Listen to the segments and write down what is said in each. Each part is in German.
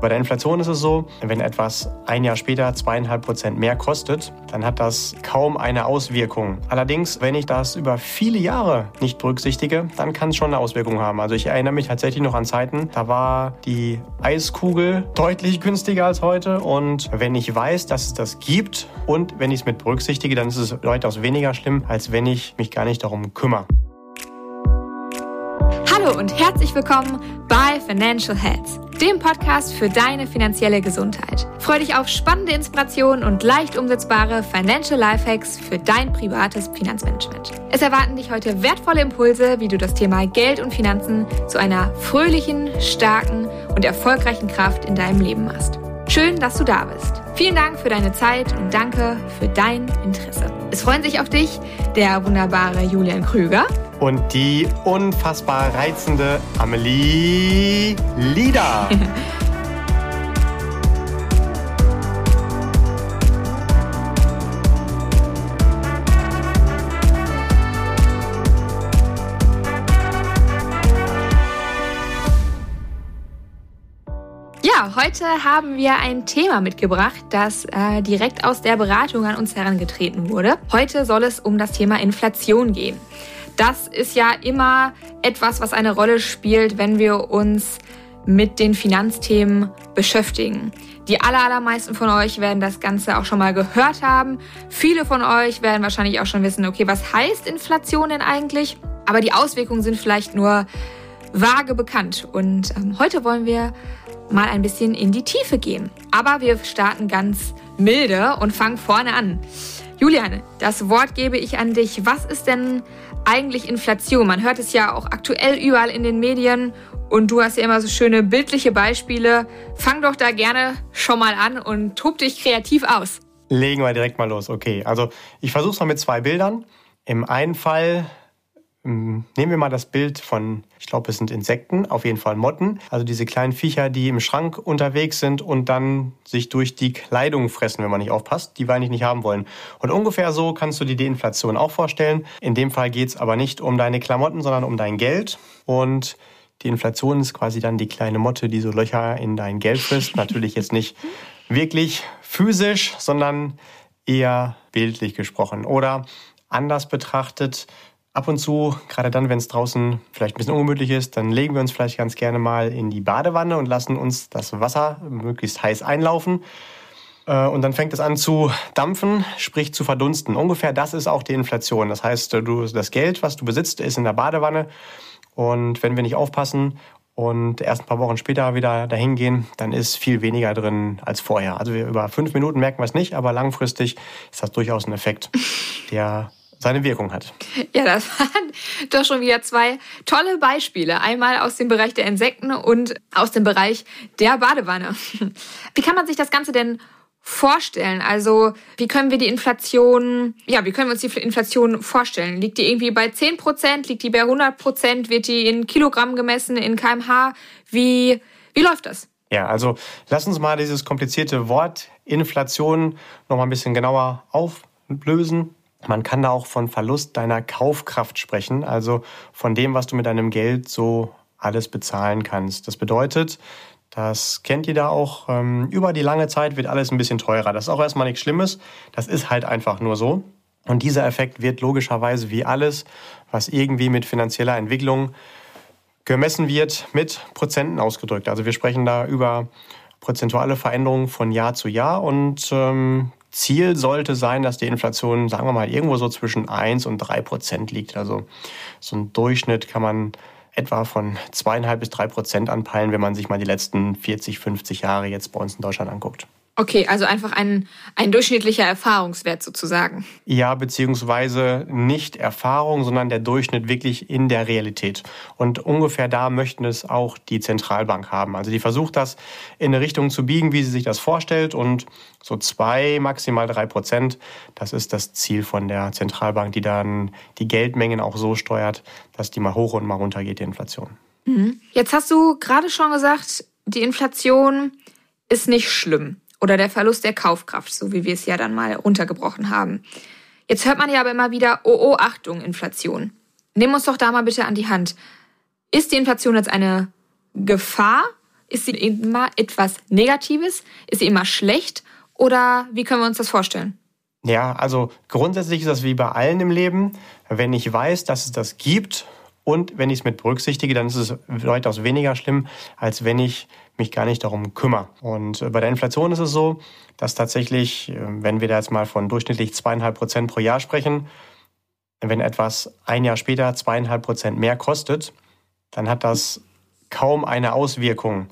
Bei der Inflation ist es so, wenn etwas ein Jahr später zweieinhalb Prozent mehr kostet, dann hat das kaum eine Auswirkung. Allerdings, wenn ich das über viele Jahre nicht berücksichtige, dann kann es schon eine Auswirkung haben. Also ich erinnere mich tatsächlich noch an Zeiten, da war die Eiskugel deutlich günstiger als heute. Und wenn ich weiß, dass es das gibt und wenn ich es mit berücksichtige, dann ist es weitaus weniger schlimm, als wenn ich mich gar nicht darum kümmere. Hallo und herzlich willkommen bei Financial Heads, dem Podcast für deine finanzielle Gesundheit. Freue dich auf spannende Inspirationen und leicht umsetzbare Financial Lifehacks für dein privates Finanzmanagement. Es erwarten dich heute wertvolle Impulse, wie du das Thema Geld und Finanzen zu einer fröhlichen, starken und erfolgreichen Kraft in deinem Leben machst. Schön, dass du da bist. Vielen Dank für deine Zeit und danke für dein Interesse. Es freuen sich auf dich der wunderbare Julian Krüger und die unfassbar reizende Amelie Lieder. Ja, heute haben wir ein Thema mitgebracht, das äh, direkt aus der Beratung an uns herangetreten wurde. Heute soll es um das Thema Inflation gehen. Das ist ja immer etwas, was eine Rolle spielt, wenn wir uns mit den Finanzthemen beschäftigen. Die allermeisten von euch werden das Ganze auch schon mal gehört haben. Viele von euch werden wahrscheinlich auch schon wissen, okay, was heißt Inflation denn eigentlich? Aber die Auswirkungen sind vielleicht nur vage bekannt. Und ähm, heute wollen wir mal ein bisschen in die Tiefe gehen. Aber wir starten ganz milde und fangen vorne an. Julian, das Wort gebe ich an dich. Was ist denn eigentlich Inflation? Man hört es ja auch aktuell überall in den Medien und du hast ja immer so schöne bildliche Beispiele. Fang doch da gerne schon mal an und tob dich kreativ aus. Legen wir direkt mal los. Okay, also ich versuche es mal mit zwei Bildern. Im einen Fall nehmen wir mal das Bild von, ich glaube, es sind Insekten, auf jeden Fall Motten, also diese kleinen Viecher, die im Schrank unterwegs sind und dann sich durch die Kleidung fressen, wenn man nicht aufpasst, die wir eigentlich nicht haben wollen. Und ungefähr so kannst du dir die Inflation auch vorstellen. In dem Fall geht es aber nicht um deine Klamotten, sondern um dein Geld. Und die Inflation ist quasi dann die kleine Motte, die so Löcher in dein Geld frisst. Natürlich jetzt nicht wirklich physisch, sondern eher bildlich gesprochen. Oder anders betrachtet, Ab und zu, gerade dann, wenn es draußen vielleicht ein bisschen ungemütlich ist, dann legen wir uns vielleicht ganz gerne mal in die Badewanne und lassen uns das Wasser möglichst heiß einlaufen. Äh, und dann fängt es an zu dampfen, sprich zu verdunsten. Ungefähr das ist auch die Inflation. Das heißt, du, das Geld, was du besitzt, ist in der Badewanne. Und wenn wir nicht aufpassen und erst ein paar Wochen später wieder dahin gehen, dann ist viel weniger drin als vorher. Also über fünf Minuten merken wir es nicht, aber langfristig ist das durchaus ein Effekt, der seine Wirkung hat. Ja, das waren doch schon wieder zwei tolle Beispiele. Einmal aus dem Bereich der Insekten und aus dem Bereich der Badewanne. Wie kann man sich das Ganze denn vorstellen? Also, wie können wir die Inflation, ja, wie können wir uns die Inflation vorstellen? Liegt die irgendwie bei 10 Prozent? Liegt die bei 100 Prozent? Wird die in Kilogramm gemessen, in kmh? Wie, wie läuft das? Ja, also lass uns mal dieses komplizierte Wort Inflation noch mal ein bisschen genauer auflösen. Man kann da auch von Verlust deiner Kaufkraft sprechen, also von dem, was du mit deinem Geld so alles bezahlen kannst. Das bedeutet, das kennt ihr da auch, ähm, über die lange Zeit wird alles ein bisschen teurer. Das ist auch erstmal nichts Schlimmes, das ist halt einfach nur so. Und dieser Effekt wird logischerweise wie alles, was irgendwie mit finanzieller Entwicklung gemessen wird, mit Prozenten ausgedrückt. Also wir sprechen da über prozentuale Veränderungen von Jahr zu Jahr und ähm, Ziel sollte sein, dass die Inflation, sagen wir mal, irgendwo so zwischen 1 und 3 Prozent liegt. Also so ein Durchschnitt kann man etwa von zweieinhalb bis drei Prozent anpeilen, wenn man sich mal die letzten 40, 50 Jahre jetzt bei uns in Deutschland anguckt. Okay, also einfach ein, ein durchschnittlicher Erfahrungswert sozusagen. Ja, beziehungsweise nicht Erfahrung, sondern der Durchschnitt wirklich in der Realität. Und ungefähr da möchten es auch die Zentralbank haben. Also die versucht das in eine Richtung zu biegen, wie sie sich das vorstellt. Und so zwei, maximal drei Prozent, das ist das Ziel von der Zentralbank, die dann die Geldmengen auch so steuert, dass die mal hoch und mal runter geht, die Inflation. Mhm. Jetzt hast du gerade schon gesagt, die Inflation ist nicht schlimm oder der Verlust der Kaufkraft, so wie wir es ja dann mal runtergebrochen haben. Jetzt hört man ja aber immer wieder, oh, oh, Achtung, Inflation. Nimm uns doch da mal bitte an die Hand. Ist die Inflation jetzt eine Gefahr? Ist sie immer etwas Negatives? Ist sie immer schlecht? Oder wie können wir uns das vorstellen? Ja, also grundsätzlich ist das wie bei allen im Leben. Wenn ich weiß, dass es das gibt und wenn ich es mit berücksichtige, dann ist es weitaus weniger schlimm, als wenn ich mich gar nicht darum kümmere. Und äh, bei der Inflation ist es so, dass tatsächlich, äh, wenn wir da jetzt mal von durchschnittlich zweieinhalb Prozent pro Jahr sprechen, wenn etwas ein Jahr später zweieinhalb Prozent mehr kostet, dann hat das kaum eine Auswirkung.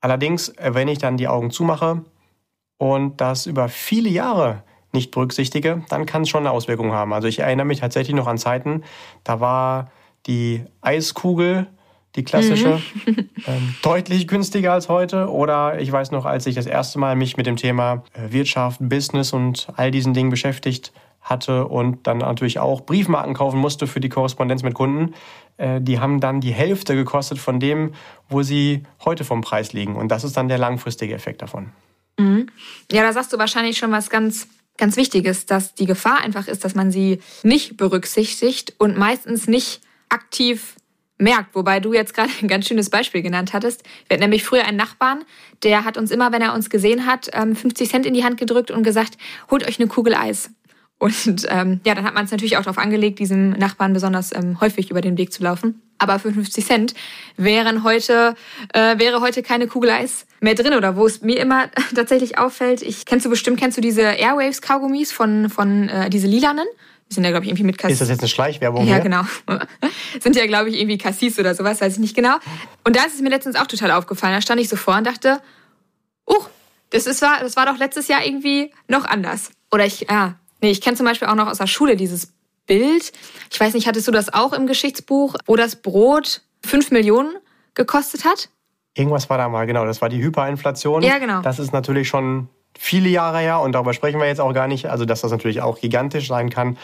Allerdings, äh, wenn ich dann die Augen zumache und das über viele Jahre nicht berücksichtige, dann kann es schon eine Auswirkung haben. Also ich erinnere mich tatsächlich noch an Zeiten, da war die Eiskugel, die klassische, mhm. ähm, deutlich günstiger als heute. Oder ich weiß noch, als ich das erste Mal mich mit dem Thema äh, Wirtschaft, Business und all diesen Dingen beschäftigt hatte und dann natürlich auch Briefmarken kaufen musste für die Korrespondenz mit Kunden, äh, die haben dann die Hälfte gekostet von dem, wo sie heute vom Preis liegen. Und das ist dann der langfristige Effekt davon. Mhm. Ja, da sagst du wahrscheinlich schon was ganz ganz Wichtiges, dass die Gefahr einfach ist, dass man sie nicht berücksichtigt und meistens nicht aktiv merkt. Wobei du jetzt gerade ein ganz schönes Beispiel genannt hattest. Wir hatten nämlich früher einen Nachbarn, der hat uns immer, wenn er uns gesehen hat, 50 ähm, Cent in die Hand gedrückt und gesagt, holt euch eine Kugel Eis. Und ähm, ja, dann hat man es natürlich auch darauf angelegt, diesem Nachbarn besonders ähm, häufig über den Weg zu laufen. Aber für 50 Cent wären heute, äh, wäre heute keine Kugel Eis mehr drin. Oder wo es mir immer tatsächlich auffällt, ich kennst du bestimmt, kennst du diese Airwaves-Kaugummis von, von äh, diese lilanen? Die sind ja, glaube ich, irgendwie mit Cassis. Ist das jetzt eine Schleichwerbung? Ja, hier? genau. sind ja, glaube ich, irgendwie Cassis oder sowas, weiß ich nicht genau. Und da ist es mir letztens auch total aufgefallen. Da stand ich so vor und dachte, uh, das, ist, das war doch letztes Jahr irgendwie noch anders. Oder ich, ah, Nee, ich kenne zum Beispiel auch noch aus der Schule dieses Bild. Ich weiß nicht, hattest du das auch im Geschichtsbuch, wo das Brot 5 Millionen gekostet hat? Irgendwas war da mal, genau. Das war die Hyperinflation. Ja, genau. Das ist natürlich schon viele Jahre her und darüber sprechen wir jetzt auch gar nicht. Also, dass das natürlich auch gigantisch sein kann.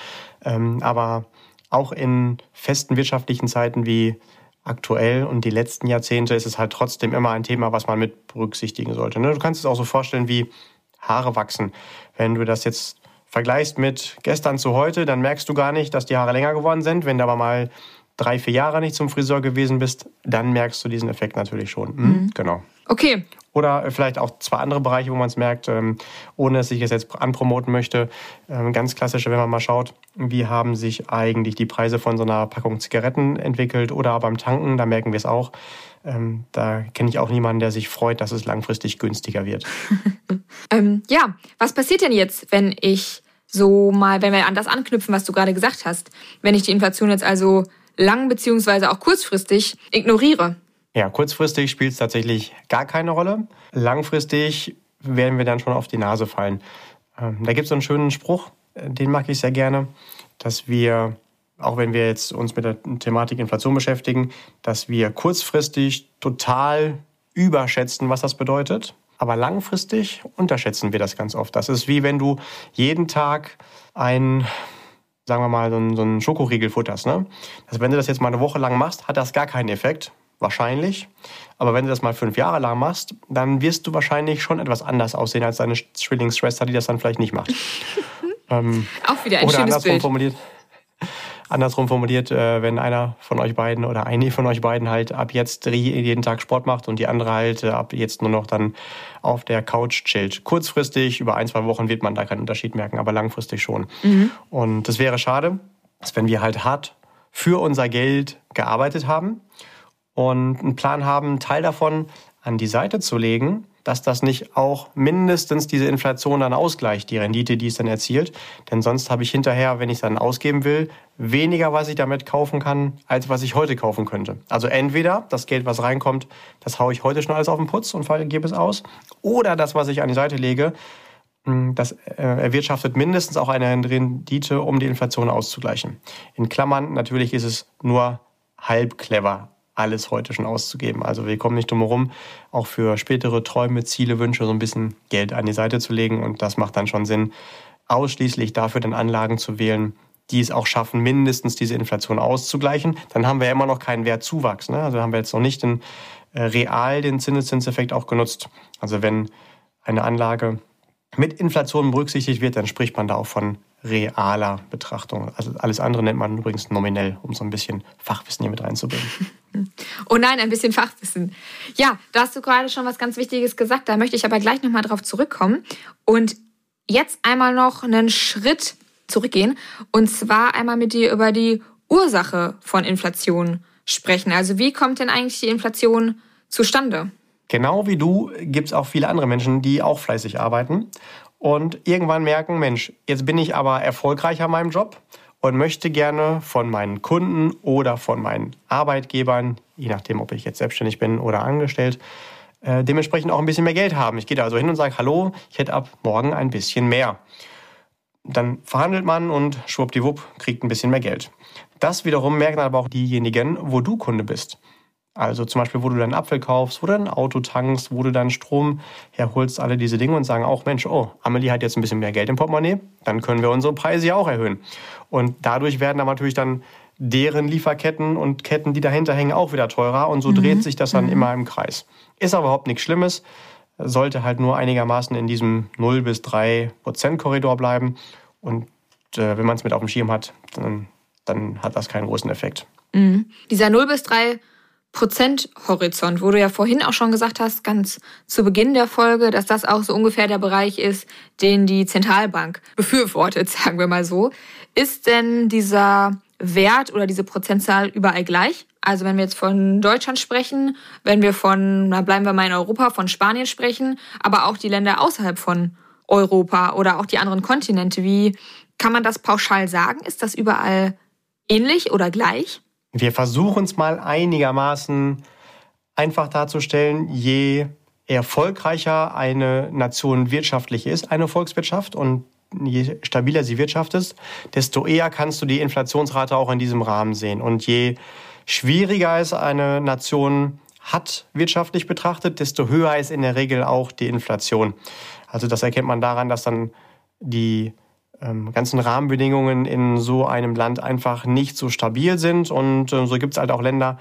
Ähm, aber auch in festen wirtschaftlichen Zeiten wie aktuell und die letzten Jahrzehnte ist es halt trotzdem immer ein Thema, was man mit berücksichtigen sollte. Ne? Du kannst es auch so vorstellen wie Haare wachsen. Wenn du das jetzt vergleichst mit gestern zu heute, dann merkst du gar nicht, dass die Haare länger geworden sind. Wenn du aber mal drei, vier Jahre nicht zum Friseur gewesen bist, dann merkst du diesen Effekt natürlich schon. Mhm. Mhm. Genau. Okay. Oder vielleicht auch zwei andere Bereiche, wo man es merkt, ähm, ohne dass ich es jetzt anpromoten möchte. Ähm, ganz klassische, wenn man mal schaut, wie haben sich eigentlich die Preise von so einer Packung Zigaretten entwickelt oder beim Tanken, da merken wir es auch. Ähm, da kenne ich auch niemanden, der sich freut, dass es langfristig günstiger wird. ähm, ja, was passiert denn jetzt, wenn ich so mal, wenn wir an das anknüpfen, was du gerade gesagt hast, wenn ich die Inflation jetzt also lang beziehungsweise auch kurzfristig ignoriere? Ja, kurzfristig spielt es tatsächlich gar keine Rolle. Langfristig werden wir dann schon auf die Nase fallen. Ähm, da gibt es einen schönen Spruch, äh, den mag ich sehr gerne, dass wir auch wenn wir jetzt uns mit der Thematik Inflation beschäftigen, dass wir kurzfristig total überschätzen, was das bedeutet. Aber langfristig unterschätzen wir das ganz oft. Das ist wie wenn du jeden Tag ein, sagen wir mal, so einen, so einen Schokoriegel futterst. Ne? Also wenn du das jetzt mal eine Woche lang machst, hat das gar keinen Effekt. Wahrscheinlich. Aber wenn du das mal fünf Jahre lang machst, dann wirst du wahrscheinlich schon etwas anders aussehen als deine Zwillingsschwester, die das dann vielleicht nicht macht. ähm, Auch wieder ein oder schönes Bild. Formuliert, andersrum formuliert, äh, wenn einer von euch beiden oder eine von euch beiden halt ab jetzt jeden Tag Sport macht und die andere halt äh, ab jetzt nur noch dann auf der Couch chillt. Kurzfristig, über ein, zwei Wochen wird man da keinen Unterschied merken, aber langfristig schon. Mhm. Und das wäre schade, dass wenn wir halt hart für unser Geld gearbeitet haben und einen Plan haben, einen Teil davon an die Seite zu legen, dass das nicht auch mindestens diese Inflation dann ausgleicht, die Rendite, die es dann erzielt. Denn sonst habe ich hinterher, wenn ich es dann ausgeben will, weniger, was ich damit kaufen kann, als was ich heute kaufen könnte. Also entweder das Geld, was reinkommt, das haue ich heute schon alles auf den Putz und gebe es aus. Oder das, was ich an die Seite lege, hm, das äh, erwirtschaftet mindestens auch eine Rendite, um die Inflation auszugleichen. In Klammern, natürlich ist es nur halb clever alles heute schon auszugeben. Also wir kommen nicht drum herum, auch für spätere Träume, Ziele, Wünsche so ein bisschen Geld an die Seite zu legen. Und das macht dann schon Sinn, ausschließlich dafür dann Anlagen zu wählen, die es auch schaffen, mindestens diese Inflation auszugleichen. Dann haben wir ja immer noch keinen Wertzuwachs. Ne? Also haben wir jetzt noch nicht den, äh, real den Zinseszinseffekt auch genutzt. Also wenn eine Anlage mit Inflation berücksichtigt wird, dann spricht man da auch von realer Betrachtung. Also alles andere nennt man übrigens nominell, um so ein bisschen Fachwissen hier mit reinzubringen. Oh nein, ein bisschen Fachwissen. Ja, da hast du gerade schon was ganz Wichtiges gesagt. Da möchte ich aber gleich nochmal drauf zurückkommen. Und jetzt einmal noch einen Schritt zurückgehen. Und zwar einmal mit dir über die Ursache von Inflation sprechen. Also wie kommt denn eigentlich die Inflation zustande? Genau wie du gibt es auch viele andere Menschen, die auch fleißig arbeiten und irgendwann merken, Mensch, jetzt bin ich aber erfolgreich an meinem Job und möchte gerne von meinen Kunden oder von meinen Arbeitgebern, je nachdem, ob ich jetzt selbstständig bin oder angestellt, äh, dementsprechend auch ein bisschen mehr Geld haben. Ich gehe da also hin und sage, hallo, ich hätte ab morgen ein bisschen mehr. Dann verhandelt man und schwuppdiwupp kriegt ein bisschen mehr Geld. Das wiederum merken aber auch diejenigen, wo du Kunde bist. Also zum Beispiel, wo du deinen Apfel kaufst, wo du dein Auto tankst, wo du deinen Strom herholst, alle diese Dinge und sagen auch, Mensch, oh, Amelie hat jetzt ein bisschen mehr Geld im Portemonnaie, dann können wir unsere Preise ja auch erhöhen. Und dadurch werden dann natürlich dann deren Lieferketten und Ketten, die dahinter hängen, auch wieder teurer und so mhm. dreht sich das dann mhm. immer im Kreis. Ist aber überhaupt nichts Schlimmes, sollte halt nur einigermaßen in diesem 0 bis 3 Prozent Korridor bleiben und äh, wenn man es mit auf dem Schirm hat, dann, dann hat das keinen großen Effekt. Mhm. Dieser 0 bis 3 Prozenthorizont, wo du ja vorhin auch schon gesagt hast, ganz zu Beginn der Folge, dass das auch so ungefähr der Bereich ist, den die Zentralbank befürwortet, sagen wir mal so. Ist denn dieser Wert oder diese Prozentzahl überall gleich? Also wenn wir jetzt von Deutschland sprechen, wenn wir von, na bleiben wir mal in Europa, von Spanien sprechen, aber auch die Länder außerhalb von Europa oder auch die anderen Kontinente, wie kann man das pauschal sagen? Ist das überall ähnlich oder gleich? Wir versuchen es mal einigermaßen einfach darzustellen, je erfolgreicher eine Nation wirtschaftlich ist, eine Volkswirtschaft, und je stabiler sie wirtschaftet, desto eher kannst du die Inflationsrate auch in diesem Rahmen sehen. Und je schwieriger es eine Nation hat wirtschaftlich betrachtet, desto höher ist in der Regel auch die Inflation. Also das erkennt man daran, dass dann die ganzen Rahmenbedingungen in so einem Land einfach nicht so stabil sind. Und äh, so gibt es halt auch Länder,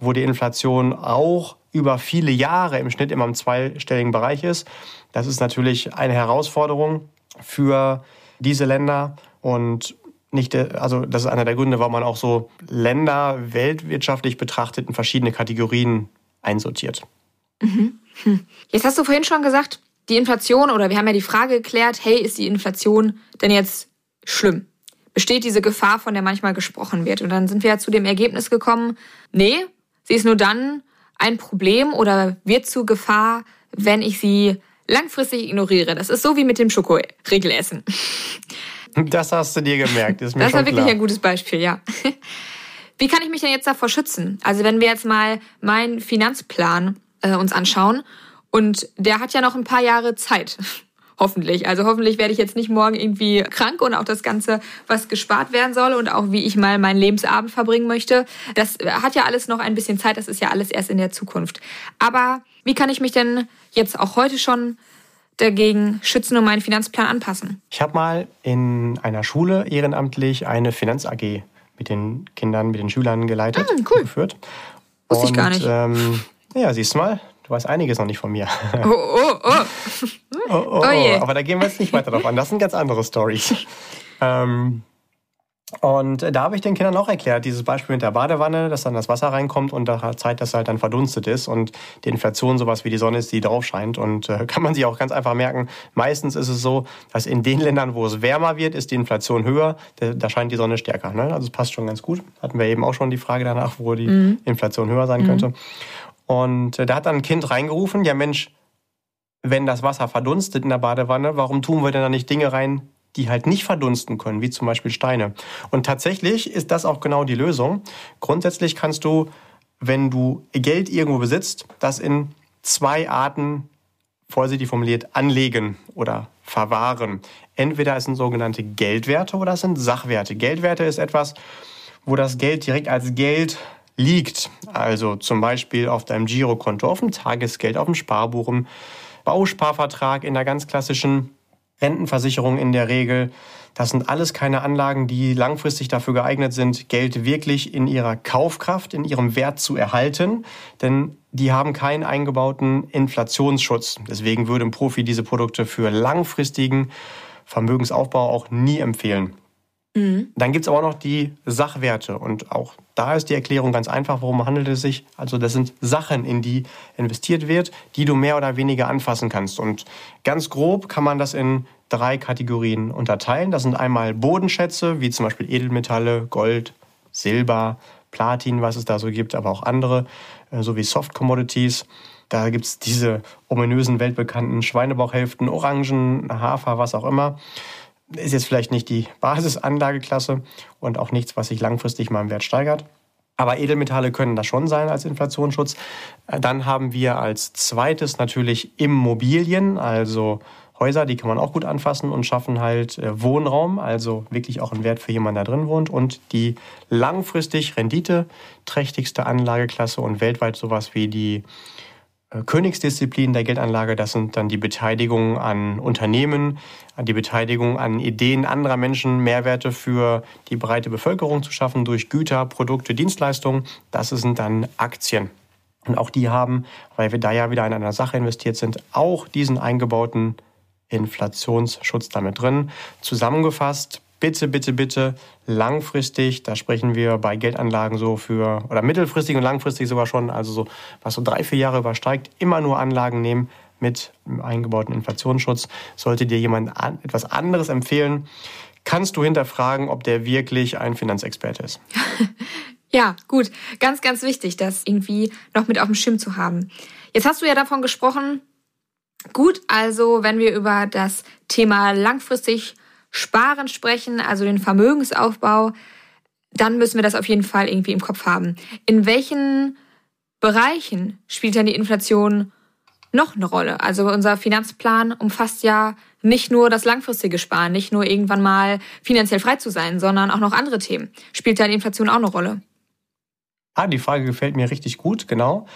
wo die Inflation auch über viele Jahre im Schnitt immer im zweistelligen Bereich ist. Das ist natürlich eine Herausforderung für diese Länder und nicht, also das ist einer der Gründe, warum man auch so Länder weltwirtschaftlich betrachtet in verschiedene Kategorien einsortiert. Mhm. Hm. Jetzt hast du vorhin schon gesagt, die Inflation oder wir haben ja die Frage geklärt, hey, ist die Inflation denn jetzt schlimm? Besteht diese Gefahr, von der manchmal gesprochen wird? Und dann sind wir ja zu dem Ergebnis gekommen, nee, sie ist nur dann ein Problem oder wird zu Gefahr, wenn ich sie langfristig ignoriere. Das ist so wie mit dem Schokoregelessen. Das hast du dir gemerkt. Ist mir das war wirklich klar. ein gutes Beispiel, ja. Wie kann ich mich denn jetzt davor schützen? Also wenn wir jetzt mal meinen Finanzplan äh, uns anschauen und der hat ja noch ein paar Jahre Zeit. Hoffentlich. Also hoffentlich werde ich jetzt nicht morgen irgendwie krank und auch das Ganze, was gespart werden soll und auch wie ich mal meinen Lebensabend verbringen möchte. Das hat ja alles noch ein bisschen Zeit. Das ist ja alles erst in der Zukunft. Aber wie kann ich mich denn jetzt auch heute schon dagegen schützen und meinen Finanzplan anpassen? Ich habe mal in einer Schule ehrenamtlich eine Finanz AG mit den Kindern, mit den Schülern geleitet, mm, cool. geführt. Wusste ich gar nicht. Ähm, ja, siehst du mal, Du weißt einiges noch nicht von mir. Oh, oh, oh. oh, oh, oh. oh Aber da gehen wir jetzt nicht weiter drauf an. Das sind ganz andere Stories. ähm, und da habe ich den Kindern auch erklärt, dieses Beispiel mit der Badewanne, dass dann das Wasser reinkommt und nach Zeit das halt dann verdunstet ist und die Inflation sowas wie die Sonne ist, die drauf scheint. Und äh, kann man sich auch ganz einfach merken, meistens ist es so, dass in den Ländern, wo es wärmer wird, ist die Inflation höher, da, da scheint die Sonne stärker. Ne? Also es passt schon ganz gut. Hatten wir eben auch schon die Frage danach, wo die mhm. Inflation höher sein mhm. könnte. Und äh, da hat dann ein Kind reingerufen, ja Mensch, wenn das Wasser verdunstet in der Badewanne, warum tun wir denn da nicht Dinge rein, die halt nicht verdunsten können, wie zum Beispiel Steine? Und tatsächlich ist das auch genau die Lösung. Grundsätzlich kannst du, wenn du Geld irgendwo besitzt, das in zwei Arten, vorsichtig formuliert, anlegen oder verwahren. Entweder es sind sogenannte Geldwerte oder es sind Sachwerte. Geldwerte ist etwas, wo das Geld direkt als Geld liegt, also zum Beispiel auf deinem Girokonto, auf dem Tagesgeld, auf dem Sparbuch, im Bausparvertrag, in der ganz klassischen Rentenversicherung in der Regel. Das sind alles keine Anlagen, die langfristig dafür geeignet sind, Geld wirklich in ihrer Kaufkraft, in ihrem Wert zu erhalten, denn die haben keinen eingebauten Inflationsschutz. Deswegen würde ein Profi diese Produkte für langfristigen Vermögensaufbau auch nie empfehlen. Mhm. Dann gibt es aber auch noch die Sachwerte. Und auch da ist die Erklärung ganz einfach, worum handelt es sich. Also das sind Sachen, in die investiert wird, die du mehr oder weniger anfassen kannst. Und ganz grob kann man das in drei Kategorien unterteilen. Das sind einmal Bodenschätze, wie zum Beispiel Edelmetalle, Gold, Silber, Platin, was es da so gibt, aber auch andere, äh, sowie Soft Commodities. Da gibt es diese ominösen, weltbekannten Schweinebauchhälften, Orangen, Hafer, was auch immer ist jetzt vielleicht nicht die Basisanlageklasse und auch nichts, was sich langfristig mal im Wert steigert. Aber Edelmetalle können das schon sein als Inflationsschutz. Dann haben wir als zweites natürlich Immobilien, also Häuser, die kann man auch gut anfassen und schaffen halt äh, Wohnraum, also wirklich auch einen Wert für jemanden, der drin wohnt. Und die langfristig renditeträchtigste Anlageklasse und weltweit sowas wie die äh, Königsdisziplin der Geldanlage, das sind dann die Beteiligung an Unternehmen, die Beteiligung an Ideen anderer Menschen, Mehrwerte für die breite Bevölkerung zu schaffen durch Güter, Produkte, Dienstleistungen. Das sind dann Aktien. Und auch die haben, weil wir da ja wieder in einer Sache investiert sind, auch diesen eingebauten Inflationsschutz damit drin. Zusammengefasst bitte, bitte, bitte langfristig, da sprechen wir bei Geldanlagen so für, oder mittelfristig und langfristig sogar schon, also so, was so drei, vier Jahre übersteigt, immer nur Anlagen nehmen mit eingebauten Inflationsschutz. Sollte dir jemand an, etwas anderes empfehlen, kannst du hinterfragen, ob der wirklich ein Finanzexperte ist. ja, gut. Ganz, ganz wichtig, das irgendwie noch mit auf dem Schirm zu haben. Jetzt hast du ja davon gesprochen, gut, also wenn wir über das Thema langfristig Sparen sprechen, also den Vermögensaufbau, dann müssen wir das auf jeden Fall irgendwie im Kopf haben. In welchen Bereichen spielt dann die Inflation noch eine Rolle? Also unser Finanzplan umfasst ja nicht nur das langfristige Sparen, nicht nur irgendwann mal finanziell frei zu sein, sondern auch noch andere Themen. Spielt da die Inflation auch eine Rolle? Ah, die Frage gefällt mir richtig gut, genau.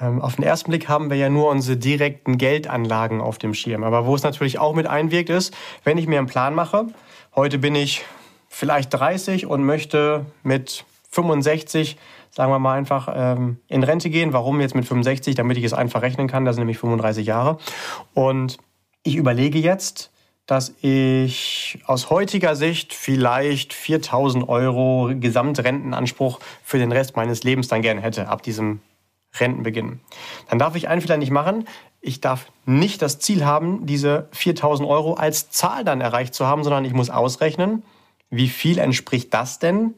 Ähm, auf den ersten Blick haben wir ja nur unsere direkten Geldanlagen auf dem Schirm. Aber wo es natürlich auch mit einwirkt, ist, wenn ich mir einen Plan mache, heute bin ich vielleicht 30 und möchte mit 65, sagen wir mal einfach, ähm, in Rente gehen. Warum jetzt mit 65? Damit ich es einfach rechnen kann. Das sind nämlich 35 Jahre. Und ich überlege jetzt, dass ich aus heutiger Sicht vielleicht 4000 Euro Gesamtrentenanspruch für den Rest meines Lebens dann gerne hätte, ab diesem Rentenbeginn. Dann darf ich einen Fehler nicht machen. Ich darf nicht das Ziel haben, diese 4000 Euro als Zahl dann erreicht zu haben, sondern ich muss ausrechnen, wie viel entspricht das denn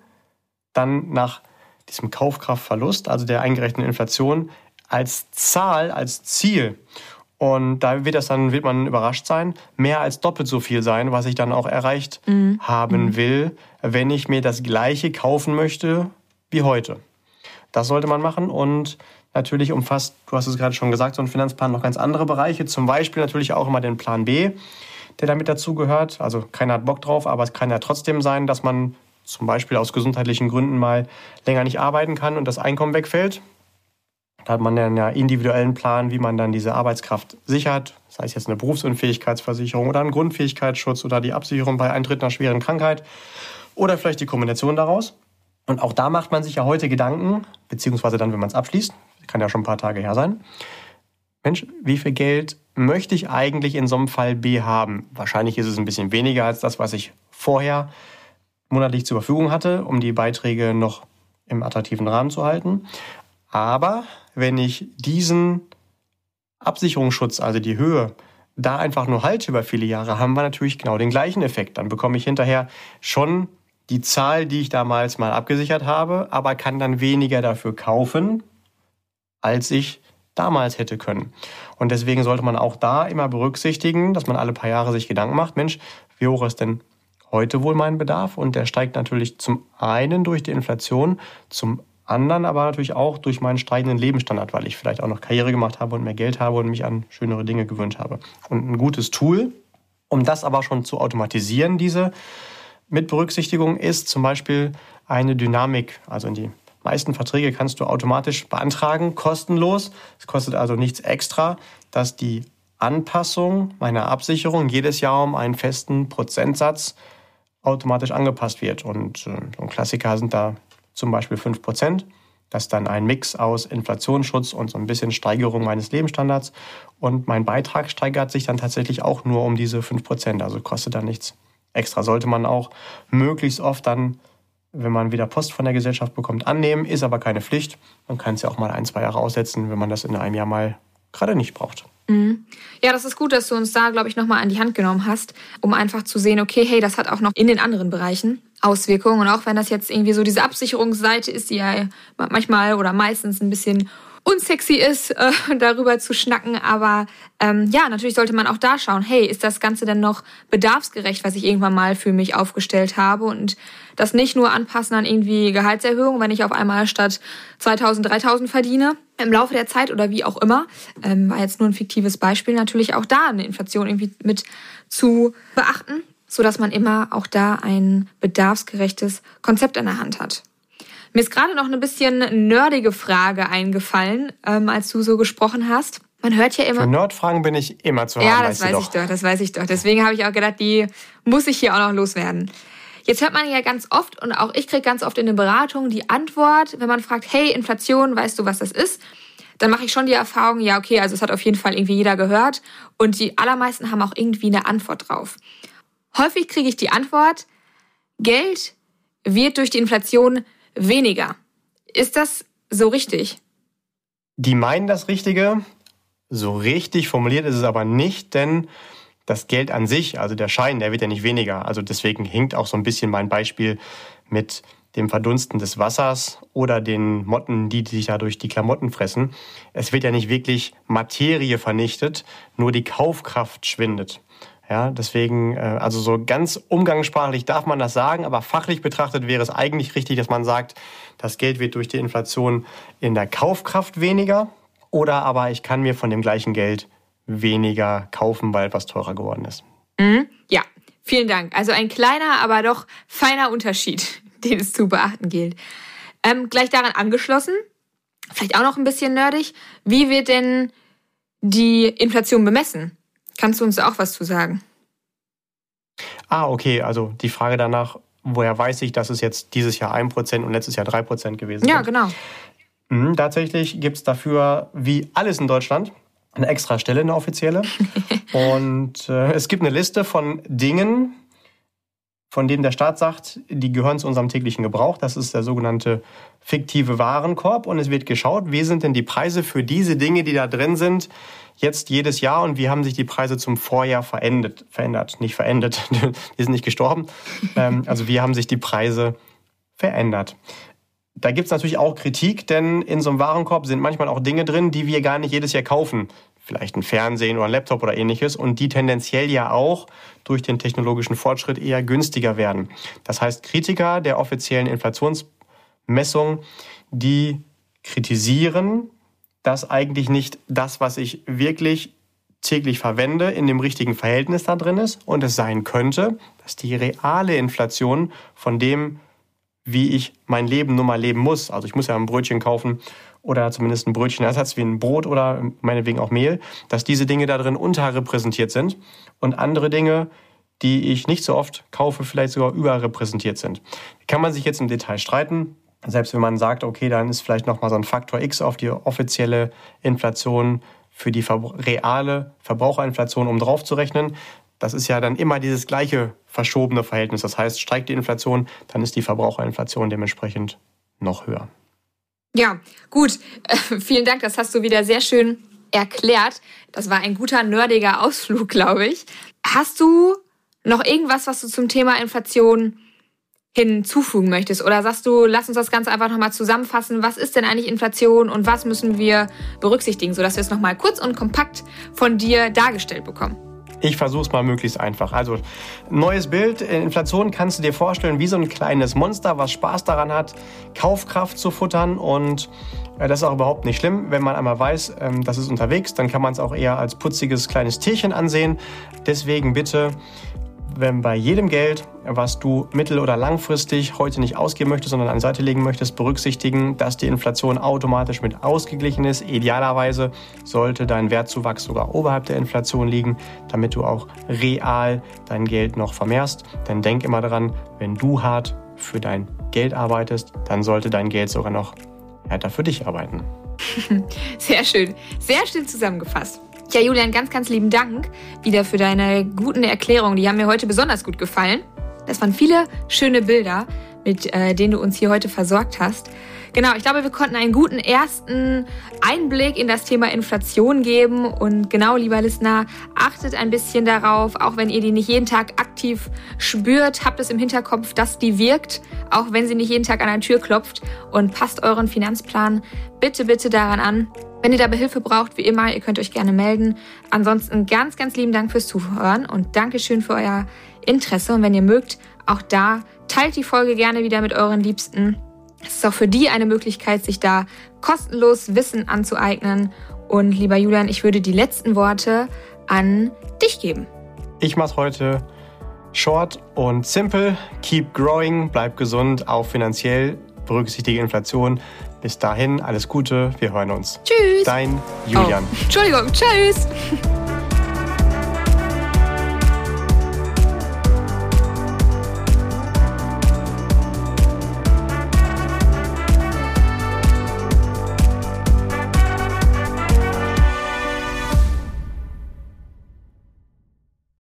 dann nach diesem Kaufkraftverlust, also der eingerechneten Inflation, als Zahl, als Ziel. Und da wird das dann, wird man überrascht sein, mehr als doppelt so viel sein, was ich dann auch erreicht mhm. haben mhm. will, wenn ich mir das gleiche kaufen möchte wie heute. Das sollte man machen und natürlich umfasst, du hast es gerade schon gesagt, so ein Finanzplan noch ganz andere Bereiche. Zum Beispiel natürlich auch immer den Plan B, der damit dazugehört. Also keiner hat Bock drauf, aber es kann ja trotzdem sein, dass man zum Beispiel aus gesundheitlichen Gründen mal länger nicht arbeiten kann und das Einkommen wegfällt. Da hat man dann ja individuellen Plan, wie man dann diese Arbeitskraft sichert. Das heißt jetzt eine Berufsunfähigkeitsversicherung oder einen Grundfähigkeitsschutz oder die Absicherung bei Eintritt einer schweren Krankheit oder vielleicht die Kombination daraus. Und auch da macht man sich ja heute Gedanken, beziehungsweise dann, wenn man es abschließt, kann ja schon ein paar Tage her sein. Mensch, wie viel Geld möchte ich eigentlich in so einem Fall B haben? Wahrscheinlich ist es ein bisschen weniger als das, was ich vorher monatlich zur Verfügung hatte, um die Beiträge noch im attraktiven Rahmen zu halten. Aber wenn ich diesen Absicherungsschutz, also die Höhe, da einfach nur halte über viele Jahre, haben wir natürlich genau den gleichen Effekt. Dann bekomme ich hinterher schon die Zahl, die ich damals mal abgesichert habe, aber kann dann weniger dafür kaufen, als ich damals hätte können. Und deswegen sollte man auch da immer berücksichtigen, dass man alle paar Jahre sich Gedanken macht, Mensch, wie hoch ist denn heute wohl mein Bedarf? Und der steigt natürlich zum einen durch die Inflation, zum anderen aber natürlich auch durch meinen steigenden Lebensstandard, weil ich vielleicht auch noch Karriere gemacht habe und mehr Geld habe und mich an schönere Dinge gewöhnt habe. Und ein gutes Tool, um das aber schon zu automatisieren, diese mit Berücksichtigung ist zum Beispiel eine Dynamik. Also in die meisten Verträge kannst du automatisch beantragen, kostenlos. Es kostet also nichts extra, dass die Anpassung meiner Absicherung jedes Jahr um einen festen Prozentsatz automatisch angepasst wird. Und äh, ein Klassiker sind da zum Beispiel 5 Prozent. Das ist dann ein Mix aus Inflationsschutz und so ein bisschen Steigerung meines Lebensstandards. Und mein Beitrag steigert sich dann tatsächlich auch nur um diese 5%, also kostet dann nichts extra. Sollte man auch möglichst oft dann, wenn man wieder Post von der Gesellschaft bekommt, annehmen, ist aber keine Pflicht. Man kann es ja auch mal ein, zwei Jahre aussetzen, wenn man das in einem Jahr mal gerade nicht braucht. Mhm. Ja, das ist gut, dass du uns da, glaube ich, nochmal an die Hand genommen hast, um einfach zu sehen, okay, hey, das hat auch noch in den anderen Bereichen Auswirkungen. Und auch wenn das jetzt irgendwie so diese Absicherungsseite ist, die ja manchmal oder meistens ein bisschen unsexy ist, äh, darüber zu schnacken. Aber ähm, ja, natürlich sollte man auch da schauen, hey, ist das Ganze denn noch bedarfsgerecht, was ich irgendwann mal für mich aufgestellt habe? Und das nicht nur anpassen an irgendwie Gehaltserhöhungen, wenn ich auf einmal statt 2000, 3000 verdiene im Laufe der Zeit oder wie auch immer. Ähm, war jetzt nur ein fiktives Beispiel. Natürlich auch da eine Inflation irgendwie mit zu beachten, so dass man immer auch da ein bedarfsgerechtes Konzept in der Hand hat. Mir ist gerade noch eine bisschen nerdige Frage eingefallen, ähm, als du so gesprochen hast. Man hört ja immer. Für Nerdfragen bin ich immer zu haben. Ja, das weiß ich doch, das weiß ich doch. Deswegen habe ich auch gedacht, die muss ich hier auch noch loswerden. Jetzt hört man ja ganz oft und auch ich kriege ganz oft in den Beratungen die Antwort, wenn man fragt, hey, Inflation, weißt du, was das ist? Dann mache ich schon die Erfahrung, ja, okay, also es hat auf jeden Fall irgendwie jeder gehört und die allermeisten haben auch irgendwie eine Antwort drauf. Häufig kriege ich die Antwort, Geld wird durch die Inflation weniger. Ist das so richtig? Die meinen das Richtige. So richtig formuliert ist es aber nicht, denn das Geld an sich, also der Schein, der wird ja nicht weniger. Also deswegen hinkt auch so ein bisschen mein Beispiel mit dem Verdunsten des Wassers oder den Motten, die sich ja durch die Klamotten fressen. Es wird ja nicht wirklich Materie vernichtet, nur die Kaufkraft schwindet. Ja, deswegen, äh, also so ganz umgangssprachlich darf man das sagen, aber fachlich betrachtet wäre es eigentlich richtig, dass man sagt, das Geld wird durch die Inflation in der Kaufkraft weniger oder aber ich kann mir von dem gleichen Geld weniger kaufen, weil etwas teurer geworden ist. Mhm. Ja, vielen Dank. Also ein kleiner, aber doch feiner Unterschied, den es zu beachten gilt. Ähm, gleich daran angeschlossen, vielleicht auch noch ein bisschen nerdig, wie wird denn die Inflation bemessen? Kannst du uns auch was zu sagen? Ah, okay. Also die Frage danach, woher weiß ich, dass es jetzt dieses Jahr 1% und letztes Jahr 3% gewesen ja, sind? Ja, genau. Mhm, tatsächlich gibt es dafür, wie alles in Deutschland, eine extra Stelle, eine offizielle. und äh, es gibt eine Liste von Dingen, von denen der Staat sagt, die gehören zu unserem täglichen Gebrauch. Das ist der sogenannte fiktive Warenkorb. Und es wird geschaut, wie sind denn die Preise für diese Dinge, die da drin sind, jetzt jedes Jahr und wie haben sich die Preise zum Vorjahr verändert, verändert, nicht verändert, die sind nicht gestorben. Ähm, also wie haben sich die Preise verändert. Da gibt es natürlich auch Kritik, denn in so einem Warenkorb sind manchmal auch Dinge drin, die wir gar nicht jedes Jahr kaufen. Vielleicht ein Fernsehen oder ein Laptop oder ähnliches und die tendenziell ja auch durch den technologischen Fortschritt eher günstiger werden. Das heißt, Kritiker der offiziellen Inflationsmessung, die kritisieren, dass eigentlich nicht das, was ich wirklich täglich verwende, in dem richtigen Verhältnis da drin ist und es sein könnte, dass die reale Inflation von dem, wie ich mein Leben nun mal leben muss, also ich muss ja ein Brötchen kaufen oder zumindest ein Brötchenersatz wie ein Brot oder meinetwegen auch Mehl, dass diese Dinge da drin unterrepräsentiert sind und andere Dinge, die ich nicht so oft kaufe, vielleicht sogar überrepräsentiert sind. Kann man sich jetzt im Detail streiten. Selbst wenn man sagt, okay, dann ist vielleicht nochmal so ein Faktor X auf die offizielle Inflation für die reale Verbraucherinflation um drauf zu rechnen. Das ist ja dann immer dieses gleiche verschobene Verhältnis. Das heißt, steigt die Inflation, dann ist die Verbraucherinflation dementsprechend noch höher. Ja, gut. Äh, vielen Dank. Das hast du wieder sehr schön erklärt. Das war ein guter, nerdiger Ausflug, glaube ich. Hast du noch irgendwas, was du zum Thema Inflation hinzufügen möchtest? Oder sagst du, lass uns das Ganze einfach nochmal zusammenfassen. Was ist denn eigentlich Inflation und was müssen wir berücksichtigen, sodass wir es nochmal kurz und kompakt von dir dargestellt bekommen? Ich versuche es mal möglichst einfach. Also, neues Bild. Inflation kannst du dir vorstellen wie so ein kleines Monster, was Spaß daran hat, Kaufkraft zu futtern. Und äh, das ist auch überhaupt nicht schlimm. Wenn man einmal weiß, ähm, das ist unterwegs, dann kann man es auch eher als putziges kleines Tierchen ansehen. Deswegen bitte wenn bei jedem Geld, was du mittel- oder langfristig heute nicht ausgeben möchtest, sondern an die Seite legen möchtest, berücksichtigen, dass die Inflation automatisch mit ausgeglichen ist. Idealerweise sollte dein Wertzuwachs sogar oberhalb der Inflation liegen, damit du auch real dein Geld noch vermehrst. Denn denk immer daran, wenn du hart für dein Geld arbeitest, dann sollte dein Geld sogar noch weiter für dich arbeiten. Sehr schön, sehr schön zusammengefasst. Ja, Julian, ganz, ganz lieben Dank wieder für deine guten Erklärungen. Die haben mir heute besonders gut gefallen. Das waren viele schöne Bilder, mit äh, denen du uns hier heute versorgt hast. Genau, ich glaube, wir konnten einen guten ersten Einblick in das Thema Inflation geben. Und genau, lieber Listener, achtet ein bisschen darauf, auch wenn ihr die nicht jeden Tag aktiv spürt, habt es im Hinterkopf, dass die wirkt, auch wenn sie nicht jeden Tag an der Tür klopft. Und passt euren Finanzplan bitte, bitte daran an. Wenn ihr dabei Hilfe braucht, wie immer, ihr könnt euch gerne melden. Ansonsten ganz, ganz lieben Dank fürs Zuhören und Dankeschön für euer Interesse. Und wenn ihr mögt, auch da teilt die Folge gerne wieder mit euren Liebsten. Es ist auch für die eine Möglichkeit, sich da kostenlos Wissen anzueignen. Und lieber Julian, ich würde die letzten Worte an dich geben. Ich mache heute short und simple. Keep growing, bleib gesund, auch finanziell, berücksichtige Inflation. Bis dahin, alles Gute, wir hören uns. Tschüss. Dein Julian. Oh, Entschuldigung, tschüss.